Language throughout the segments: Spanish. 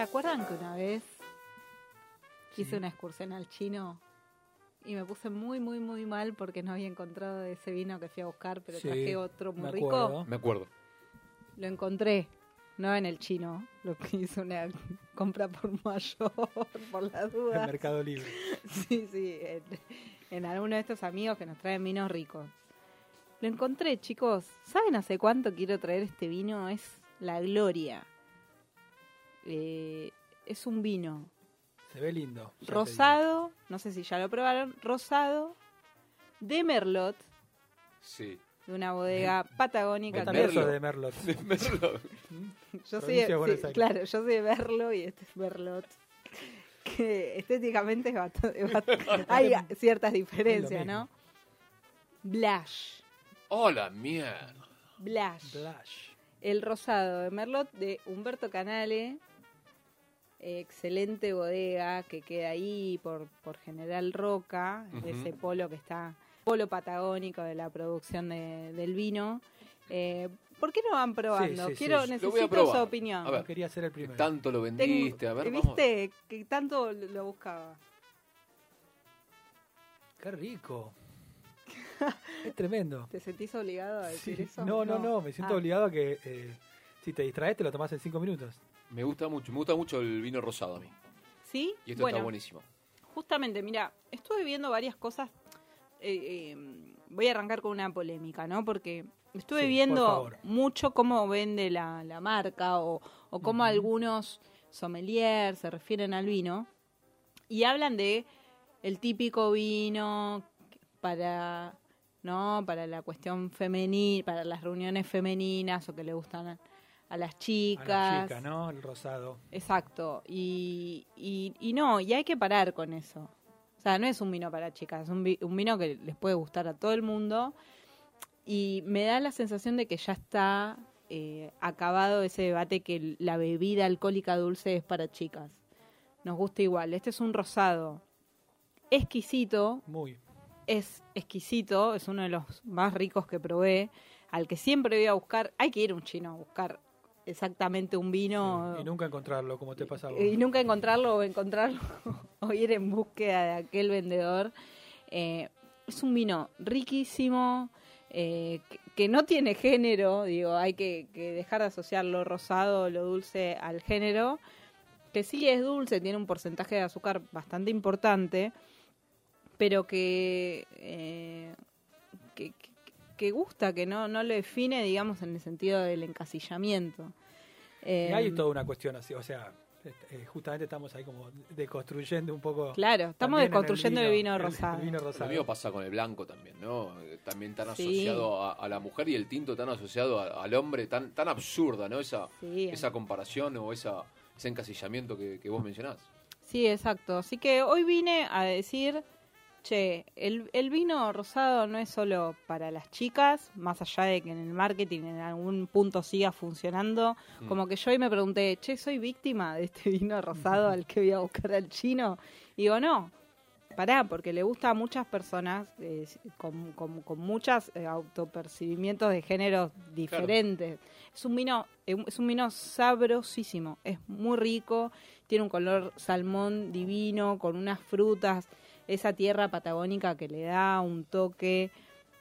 ¿Se acuerdan que una vez hice una excursión al chino y me puse muy, muy, muy mal porque no había encontrado ese vino que fui a buscar, pero Sí, traje otro muy me rico? Me acuerdo. Lo encontré, no en el chino, lo que hice una compra por mayor, por las El dudas. Mercado Libre. Sí, sí, en, en alguno de estos amigos que nos traen vinos ricos. Lo encontré, chicos. ¿Saben hace cuánto quiero traer este vino? Es la gloria. Eh, es un vino Se ve lindo. rosado, no sé si ya lo probaron, rosado, de Merlot, Sí. de una bodega patagónica. También sos Merlot. de Merlot. Yo soy de de, sí, claro, yo soy de Merlo y este es Merlot. Que estéticamente es bastante, bast- hay ciertas diferencias. ¿no? Blash. Hola, mierda. Blash. Blash. El rosado de Merlot de Humberto Canale. Excelente bodega que queda ahí por, por General Roca, de Ujú. ese polo que está, polo patagónico de la producción de- del vino. Eh, ¿Por qué no van probando? Sí, sí, Quiero, sí. Necesito su opinión. A ver. Quería ser el primero. Tanto lo Tengo- vendiste. A ver, vamos. ¿Viste? Que tanto lo buscaba. Qué rico. es tremendo. ¿Te sentís obligado a decir Sí. eso? No, no, no. Me siento Ah. obligado a que eh, si te distraes te lo tomás en cinco minutos. Me gusta mucho. Me gusta mucho el vino rosado a mí. ¿Sí? Y esto bueno, está buenísimo. justamente, mira, estuve viendo varias cosas. eh, eh, voy a arrancar con una polémica, ¿no? Porque estuve Sí, viendo mucho cómo vende la, la marca o, o cómo algunos sommeliers se refieren al vino y hablan de el típico vino para no para la cuestión femenina para las reuniones femeninas o que le gustan a, las chicas A ¿no? El rosado. Exacto, y, y, y no, y hay que parar con eso. O sea, no es un vino para chicas, es un, vi- un vino que les puede gustar a todo el mundo. Y me da la sensación de que ya está eh, acabado ese debate que la bebida alcohólica dulce es para chicas. Nos gusta igual. Este es un rosado exquisito, Muy. es exquisito, es uno de los más ricos que probé, al que siempre voy a buscar. Hay que ir a un chino a buscar exactamente un vino. Y nunca encontrarlo, como te pasa a vos. Y nunca encontrarlo o encontrarlo o ir en búsqueda de aquel vendedor. Eh, es un vino riquísimo, eh, que, que no tiene género, digo, hay que, que dejar de asociar lo rosado lo dulce al género, que sí es dulce, tiene un porcentaje de azúcar bastante importante, pero que, eh, que, que- que gusta, que no, no lo define, digamos, en el sentido del encasillamiento. Y Eh, hay toda una cuestión así, o sea, eh, justamente estamos ahí como deconstruyendo un poco. Claro, estamos deconstruyendo el vino rosado. El vino Lo mismo pasa con el blanco también, ¿no? Eh, También tan Sí. asociado a, a la mujer y el tinto tan asociado a- al hombre, tan, tan absurda, ¿no? Esa, Sí. esa comparación o esa, ese encasillamiento que, que vos mencionás. Sí, exacto. Así que hoy vine a decir, che, el, el vino rosado no es solo para las chicas, más allá de que en el marketing en algún punto siga funcionando. Mm. Como que yo hoy me pregunté, che, ¿soy víctima de este vino rosado al que voy a buscar al chino? Y digo, no. Pará, porque le gusta a muchas personas eh, con, con, con muchos autopercibimientos de géneros diferentes. Es un vino eh, es un vino sabrosísimo, es muy rico, tiene un color salmón divino con unas frutas, esa tierra patagónica que le da un toque,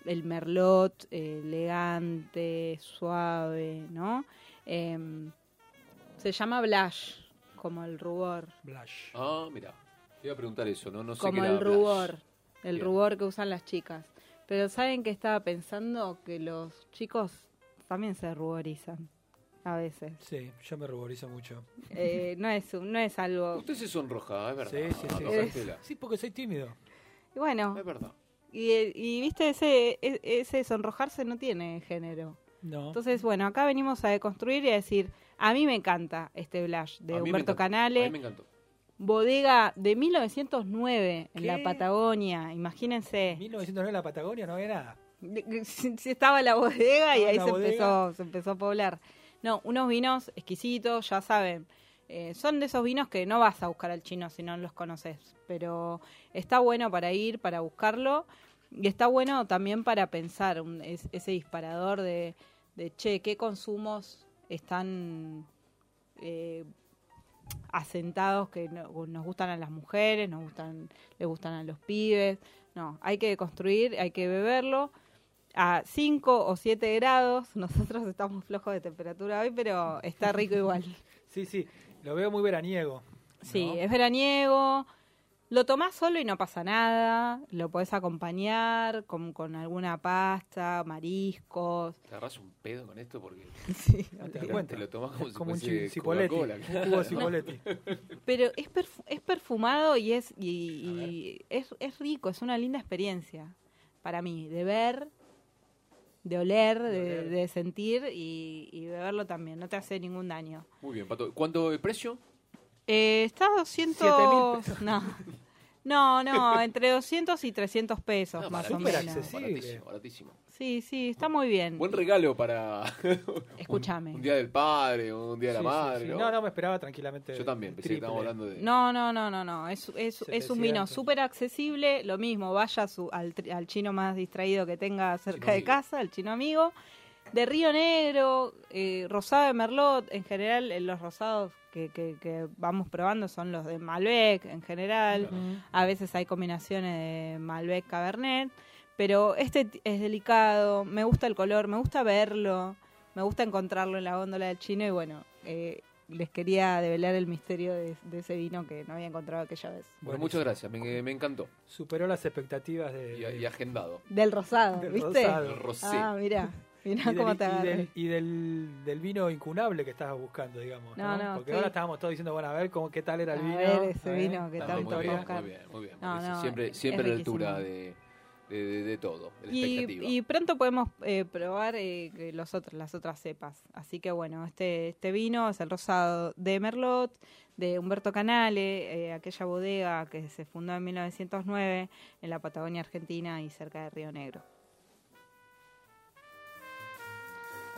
el merlot eh, elegante, suave, ¿no? Em, se llama blush, como el rubor, Blush. Ah, mira. Te iba a preguntar eso, ¿no? No sé como qué el blush. rubor, el Bien. rubor que usan las chicas. Pero ¿saben que estaba pensando? Que los chicos también se ruborizan a veces. Sí, yo me ruborizo mucho. Eh, no es un- no es algo Usted se sonroja, es verdad. Sí, sí, sí. Estela. Sí, porque soy tímido. y bueno Es verdad. Y, y viste, ese, e- ese sonrojarse no tiene género. No. Entonces, bueno, acá venimos a deconstruir y a decir, a mí me encanta este blush A de mí me Humberto encantó, Canale. A mí me encantó. Bodega de 1909 en la ¿Qué? Patagonia, imagínense. 1909 en la Patagonia no había nada. Si estaba la bodega y ahí la se bodega. empezó, se empezó a poblar. No, unos vinos exquisitos, ya saben. eh, son de esos vinos que no vas a buscar al chino si no los conoces. Pero está bueno para ir, para buscarlo. Y está bueno también para pensar un- es- ese disparador de, de, che, ¿qué consumos están eh, asentados que no- nos gustan a las mujeres, nos gustan, le gustan a los pibes? No, hay que construir, hay que beberlo a 5 o 7 grados. Nosotros estamos flojos de temperatura hoy, pero está rico igual. Sí, sí, lo veo muy veraniego. Sí, ¿no? es veraniego. Lo tomás solo y no pasa nada. Lo podés acompañar con, con alguna pasta, mariscos. Te agarras un pedo con esto porque Sí, No te te, das lo- cuenta. te lo tomás como Es si como un. Coca-Cola. Un jugo de cipoletti. Pero es, perfu- es perfumado y es y, y es, es rico, es una linda experiencia para mí, de ver, de oler, de, oler. de sentir y, y beberlo también, no te hace ningún daño. Muy bien, Pato. ¿Cuánto el precio? Eh, está a 200... Siete mil pesos. No. no, no, entre 200 y 300 pesos más o menos. accesible. Baratísimo, baratísimo. Sí, sí, está muy bien. Buen regalo para Escúchame. un, un día del padre, un día de la sí, madre. sí. ¿no? No, no, me esperaba tranquilamente. Yo también, pensé que estábamos hablando de... No, no, no, no, no. Es, es, es un vino 700. súper accesible. Lo mismo, vaya a su- al, al chino más distraído que tenga cerca Chino de amigo. casa, el chino amigo. De Río Negro, eh, rosado de Merlot. En general, eh, los rosados que, que, que vamos probando son los de Malbec, en general. A veces hay combinaciones de Malbec Cabernet. Pero este es delicado. Me gusta el color, me gusta verlo. Me gusta encontrarlo en la góndola del chino. Y bueno, eh, les quería develar el misterio de, de ese vino que no había encontrado aquella vez. Bueno, Buenísimo. muchas gracias, me, me encantó. Superó las expectativas de. Y, y agendado. Del rosado, Del ¿viste? rosado. El rosé. Ah, mira. y del, cómo te y agarré. del, y del, del vino incunable que estabas buscando, digamos. No, No, no, Porque sí. ahora estábamos todos diciendo, bueno, a ver cómo, qué tal era el A vino. ver ese a ver, vino que tanto muy, bien, muy bien, muy bien. No, porque no, siempre es siempre a la altura de, de, de- de todo, de. Y, y pronto podemos eh, probar eh, que los otros, las otras cepas. Así que bueno, este, este vino es el rosado de Merlot, de Humberto Canale, eh, aquella bodega que se fundó en 1909 en la Patagonia Argentina y cerca de Río Negro.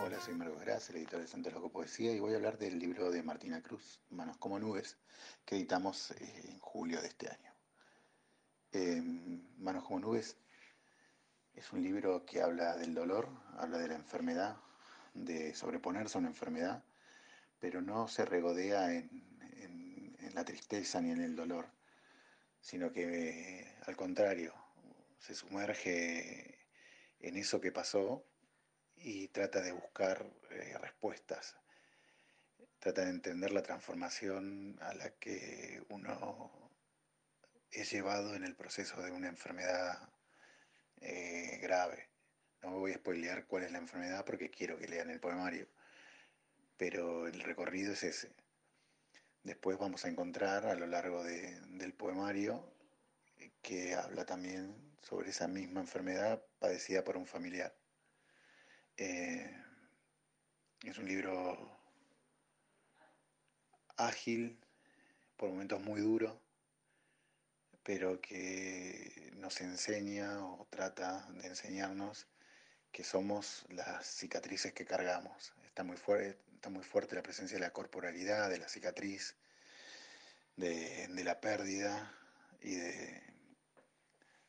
Hola, soy Marcos Gras, el editor de Santos Loco Poesía, y voy a hablar del libro de Martina Cruz, Manos como Nubes, que editamos eh, en julio de este año. Eh, Manos como Nubes es un libro que habla del dolor, habla de la enfermedad, de sobreponerse a una enfermedad, pero no se regodea en la tristeza ni en el dolor, sino que eh, al contrario, se sumerge en eso que pasó y trata de buscar eh, respuestas, trata de entender la transformación a la que uno es llevado en el proceso de una enfermedad eh, grave. No voy a spoilear cuál es la enfermedad porque quiero que lean el poemario, pero el recorrido es ese. Después vamos a encontrar a lo largo de- del poemario eh, que habla también sobre esa misma enfermedad padecida por un familiar. Eh, es un libro ágil, por momentos muy duro, pero que nos enseña o trata de enseñarnos que somos las cicatrices que cargamos. Está muy, fuerte, está muy fuerte la presencia de la corporalidad, de la cicatriz, de, la pérdida y de,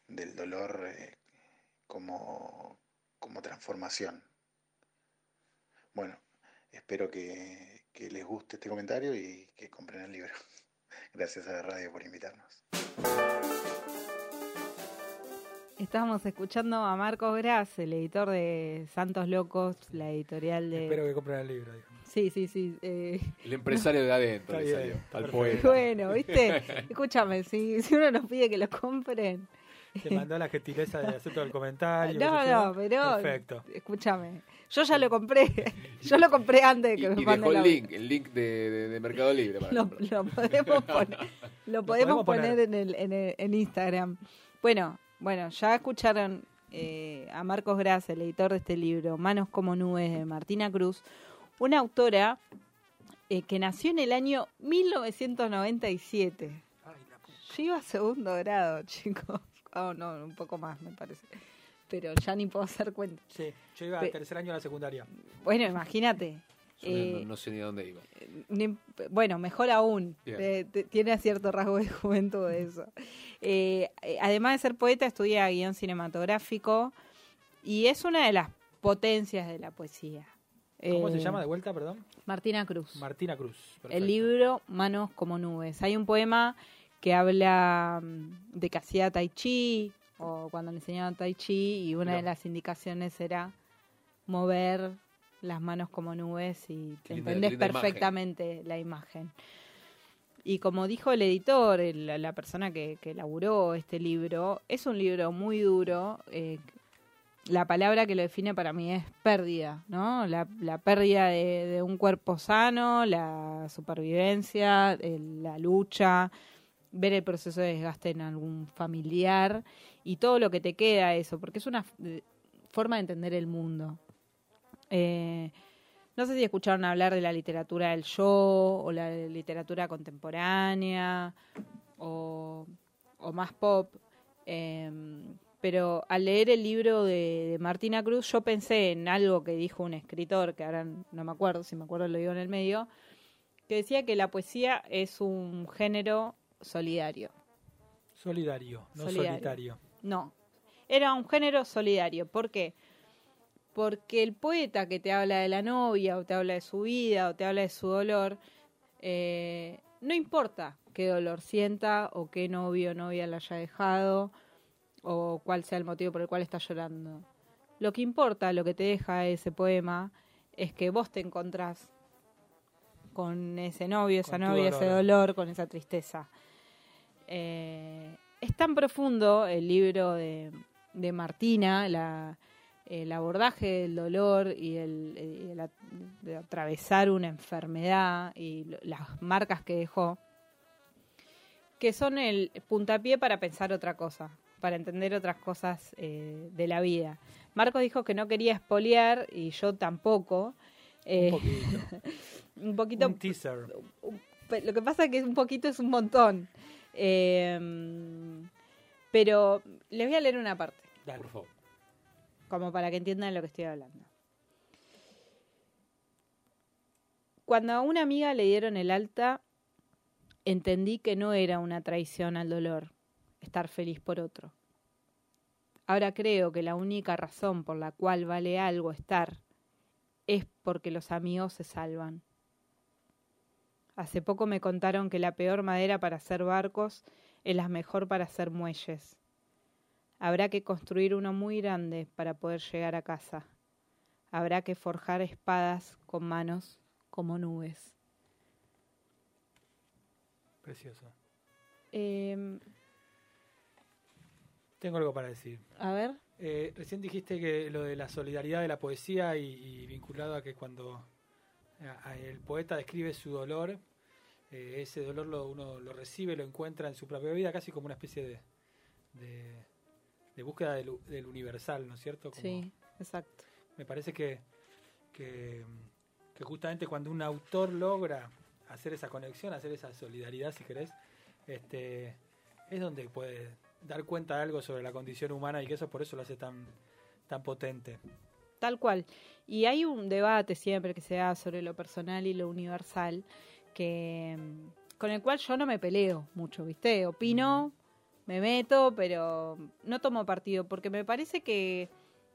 del dolor eh, como transformación. Bueno, espero que, que les guste este comentario y que compren el libro. Gracias a la radio por invitarnos. Estábamos escuchando a Marcos Gras, el editor de Santos Locos, la editorial de... Espero que compren el libro. digamos. Sí, sí, sí. eh, El empresario de adentro Está le bien, salió, está al perfecto. poeta. Bueno, ¿viste? Escúchame, si, si uno nos pide que lo compren. Te mandó la gentileza de hacer todo el comentario. No, no, pero. Perfecto. Escúchame. Yo ya lo compré. Yo lo compré antes de Y, que me y dejó el la- link, el link de, de- de Mercado Libre. Para Lo, podemos poner, lo podemos podemos poner. poner en, el, en, el- en Instagram. Bueno, Bueno, ya escucharon eh, a Marcos Gras, el editor de este libro, Manos como nubes, de Martina Cruz, una autora eh, que nació en el año 1997. Ay, la puta. Yo iba a segundo grado, chicos. Oh, no, un poco más, me parece. Pero ya ni puedo hacer cuenta. Sí, yo iba al tercer año de la secundaria. Bueno, imagínate. No- Eh, no, sé ni a dónde iba. Ni- bueno, mejor aún. Eh, te- tiene cierto rasgo de juventud eso. Eh, eh, además de ser poeta, estudia guion cinematográfico y es una de las potencias de la poesía. ¿Cómo se Eh, llama de vuelta, perdón? Martina Cruz. Martina Cruz. Perfecto. El libro Manos como nubes. Hay un poema que habla mm, de que hacía tai chi o cuando le enseñaban tai chi y una de las indicaciones era mover las manos como nubes y te linda- entendés linda imagen. perfectamente la imagen. Y como dijo el editor, el- la, persona que, que elaboró este libro, es un libro muy duro. eh, la palabra que lo define para mí es pérdida, ¿no? La, la pérdida de, de un cuerpo sano, la supervivencia, el- la lucha, ver el proceso de desgaste en algún familiar y todo lo que te queda eso, porque es una forma de entender el mundo. Eh, no sé si escucharon hablar de la literatura del yo o la literatura contemporánea o, más pop. eh, pero al leer el libro de, de Martina Cruz yo pensé en algo que dijo un escritor, que ahora no me acuerdo, si me acuerdo lo digo en el medio, que decía que la poesía es un género solidario. Solidario, no Solidario. solitario. No, era un género solidario. ¿Por qué? Porque el poeta que te habla de la novia, o te habla de su vida, o te habla de su dolor, eh, no importa qué dolor sienta, o qué novio o novia le haya dejado, o cuál sea el motivo por el cual está llorando. Lo que importa, lo que te deja ese poema, es que vos te encontrás con ese novio, esa Con novia, ese dolor, con esa tristeza. Eh, es tan profundo el libro de, de Martina, la, el abordaje del dolor y el, atravesar una enfermedad y las marcas que dejó, que son el puntapié para pensar otra cosa, para entender otras cosas eh, de la vida. Marcos dijo que no quería espolear y yo tampoco. Eh, Un poquito. un poquito Un teaser. Lo que pasa es que un poquito es un montón. Eh, pero les voy a leer una parte, Dale. Por favor. como para que entiendan lo que estoy hablando. Cuando a una amiga le dieron el alta, entendí que no era una traición al dolor estar feliz por otro. Ahora creo que la única razón por la cual vale algo estar es porque los amigos se salvan. Hace poco me contaron que la peor madera para hacer barcos es la mejor para hacer muelles. Habrá que construir uno muy grande para poder llegar a casa. Habrá que forjar espadas con manos como nubes. Precioso. Eh, Tengo algo para decir. a ver, Eh, recién dijiste que lo de la solidaridad de la poesía y, y vinculado a que cuando el poeta describe su dolor, eh, ese dolor lo, uno lo recibe, lo encuentra en su propia vida, casi como una especie de, de, de búsqueda del, universal, ¿no es cierto? Como- sí, exacto. Me parece que, que, que justamente cuando un autor logra hacer esa conexión, hacer esa solidaridad, si querés, este, es donde puede dar cuenta de algo sobre la condición humana y que eso por eso lo hace tan, tan potente. Tal cual. Y hay un debate siempre que se da sobre lo personal y lo universal, que mm, con el cual yo no me peleo mucho, ¿viste? Opino, me meto, pero no tomo partido, porque me parece que,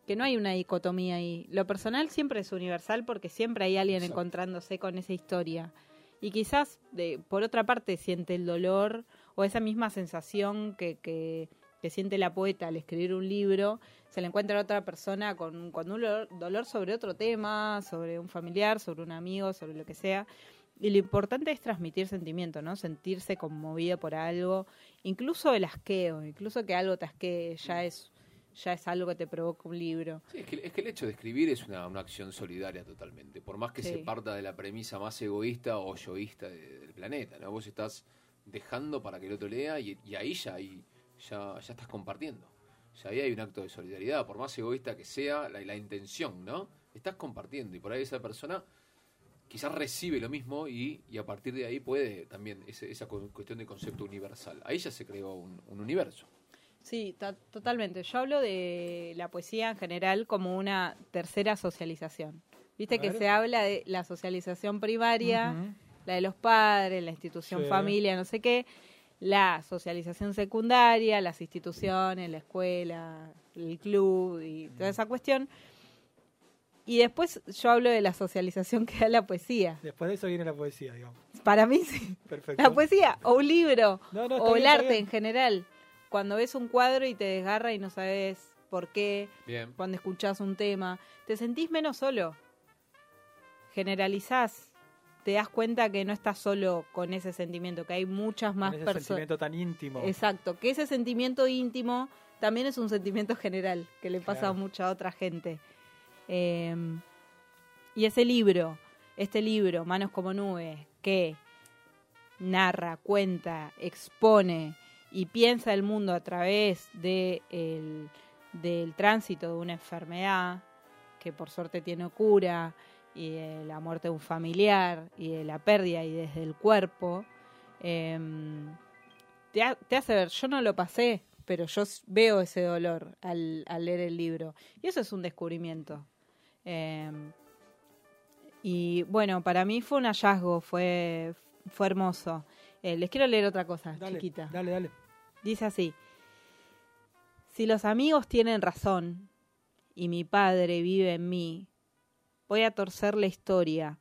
que no hay una dicotomía ahí. Lo personal siempre es universal porque siempre hay alguien Exacto. encontrándose con esa historia. Y quizás, de, por otra parte, siente el dolor o esa misma sensación que, que, que siente la poeta al escribir un libro, se le encuentra a otra persona con, con un dolor, dolor sobre otro tema, sobre un familiar, sobre un amigo, sobre lo que sea. Y lo importante es transmitir sentimiento, ¿no? Sentirse conmovido por algo, incluso el asqueo, incluso que algo te asquee, ya es, ya es algo que te provoca un libro. Sí, es, que, es que el hecho de escribir es una, una acción solidaria totalmente. Por más que Sí. se parta de la premisa más egoísta o yoísta de- del planeta, ¿no? Vos estás dejando para que el otro lea y, y ahí ya, ahí ya, ya estás compartiendo. O sea, ahí hay un acto de solidaridad, por más egoísta que sea, la, la intención, ¿no? Estás compartiendo y por ahí esa persona quizás recibe lo mismo y, y a partir de ahí puede también ese- esa cu- cuestión de concepto universal. Ahí ya se creó un, un universo. Sí, to- totalmente. Yo hablo de la poesía en general como una tercera socialización. Viste A que ver. se habla de la socialización primaria, la de los padres, la institución Sí. familia, no sé qué, la socialización secundaria, las instituciones, la escuela, el club y toda esa cuestión. Y después yo hablo de la socialización que da la poesía. Después de eso viene la poesía, digamos. Para mí sí. Perfecto. La poesía, o un libro, No, no, está o bien, el arte en general. Cuando ves un cuadro y te desgarra y no sabes por qué, Bien. cuando escuchás un tema, te sentís menos solo. Generalizás, te das cuenta que no estás solo con ese sentimiento, que hay muchas más Con ese personas. sentimiento tan íntimo. Exacto, que ese sentimiento íntimo también es un sentimiento general que le pasa Claro. a mucha otra gente. Eh, y ese libro, este libro, Manos como Nubes, que narra, cuenta, expone y piensa el mundo a través de el- del tránsito de una enfermedad que por suerte tiene cura y de la muerte de un familiar y de la pérdida y desde el cuerpo, em, te, ha- te hace ver, yo no lo pasé, pero yo veo ese dolor al, al leer el libro. Y eso es un descubrimiento. Em, y bueno, para mí fue un hallazgo, fue, fue hermoso. Eh, les quiero leer otra cosa, Dale, chiquita. dale, dale. Dice así, si los amigos tienen razón y mi padre vive en mí, voy a torcer la historia,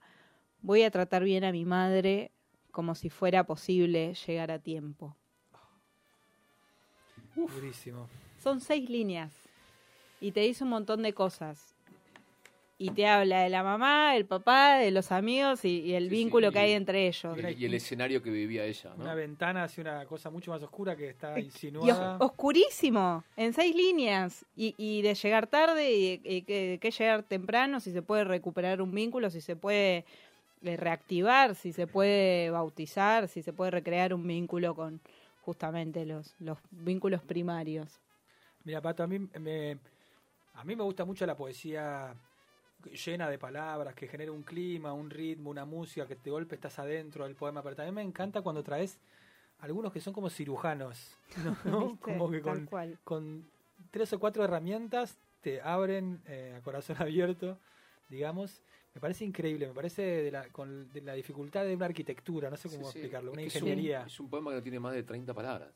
voy a tratar bien a mi madre como si fuera posible llegar a tiempo. Durísimo. Son seis líneas y te dice un montón de cosas. Y te habla de la mamá, el papá, de los amigos y, y el Sí, sí, vínculo y- que hay entre ellos. Y el, y el escenario que vivía ella, ¿no? Una ventana hacia una cosa mucho más oscura que está Y os- insinuada. oscurísimo, en seis líneas. Y, y de llegar tarde y, y que, que llegar temprano, si se puede recuperar un vínculo, si se puede eh, reactivar, si se puede bautizar, si se puede recrear un vínculo con justamente los, los vínculos primarios. Mira, Pato, a mí me, a mí me gusta mucho la poesía llena de palabras, que genera un clima, un ritmo, una música, que de golpe estás adentro del poema, pero también me encanta cuando traes algunos que son como cirujanos, como que con, con tres o cuatro herramientas te abren eh, a corazón abierto, digamos. Me parece increíble, me parece de la, con de la dificultad de una arquitectura, no sé cómo Sí, sí. explicarlo, una Es que es un- ingeniería. Es un, poema que no tiene más de 30 palabras.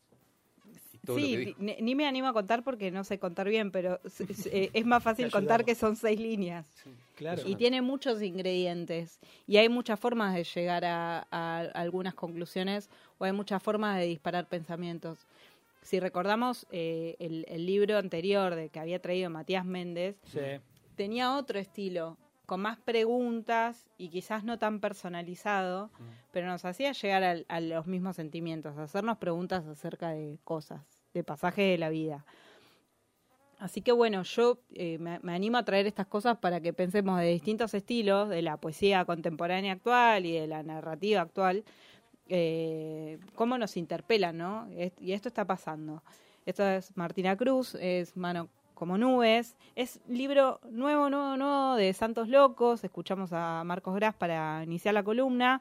Lo Sí, que di- dijo. ni, ni me animo a contar porque no sé contar bien, pero eh, es más fácil contar que son seis líneas. Sí. Claro. Y tiene muchos ingredientes. Y hay muchas formas de llegar a, a algunas conclusiones o hay muchas formas de disparar pensamientos. Si recordamos eh, el, el libro anterior de que había traído Matías Méndez, Sí. tenía otro estilo, con más preguntas y quizás no tan personalizado, pero nos hacía llegar a, los mismos sentimientos, hacernos preguntas acerca de cosas, de pasajes de la vida. Así que bueno, yo eh, me, me animo a traer estas cosas para que pensemos de distintos estilos, de la poesía contemporánea actual y de la narrativa actual, eh, cómo nos interpelan, ¿no? Es- y esto está pasando. Esto es Martina Cruz, es Mano como Nubes, es libro nuevo, nuevo, nuevo de Santos Locos, escuchamos a Marcos Gras para iniciar la columna.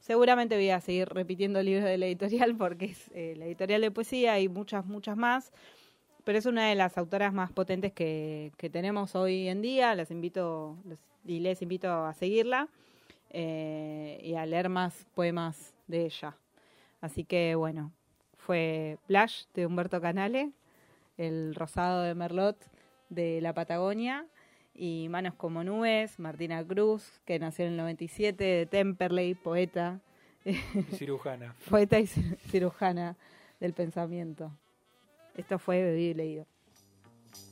Seguramente voy a seguir repitiendo libros de la editorial porque es eh, la editorial de poesía y muchas, muchas más pero es una de las autoras más potentes que, que tenemos hoy en día. Les invito y les invito a seguirla eh, y a leer más poemas de ella. Así que bueno, fue Plash de Humberto Canale, El Rosado de Merlot de la Patagonia y Manos como Nubes, Martina Cruz, que nació en el 97, de Temperley, poeta, Y cirujana. poeta y cir- cirujana del pensamiento. Esto fue Bebido y Leído.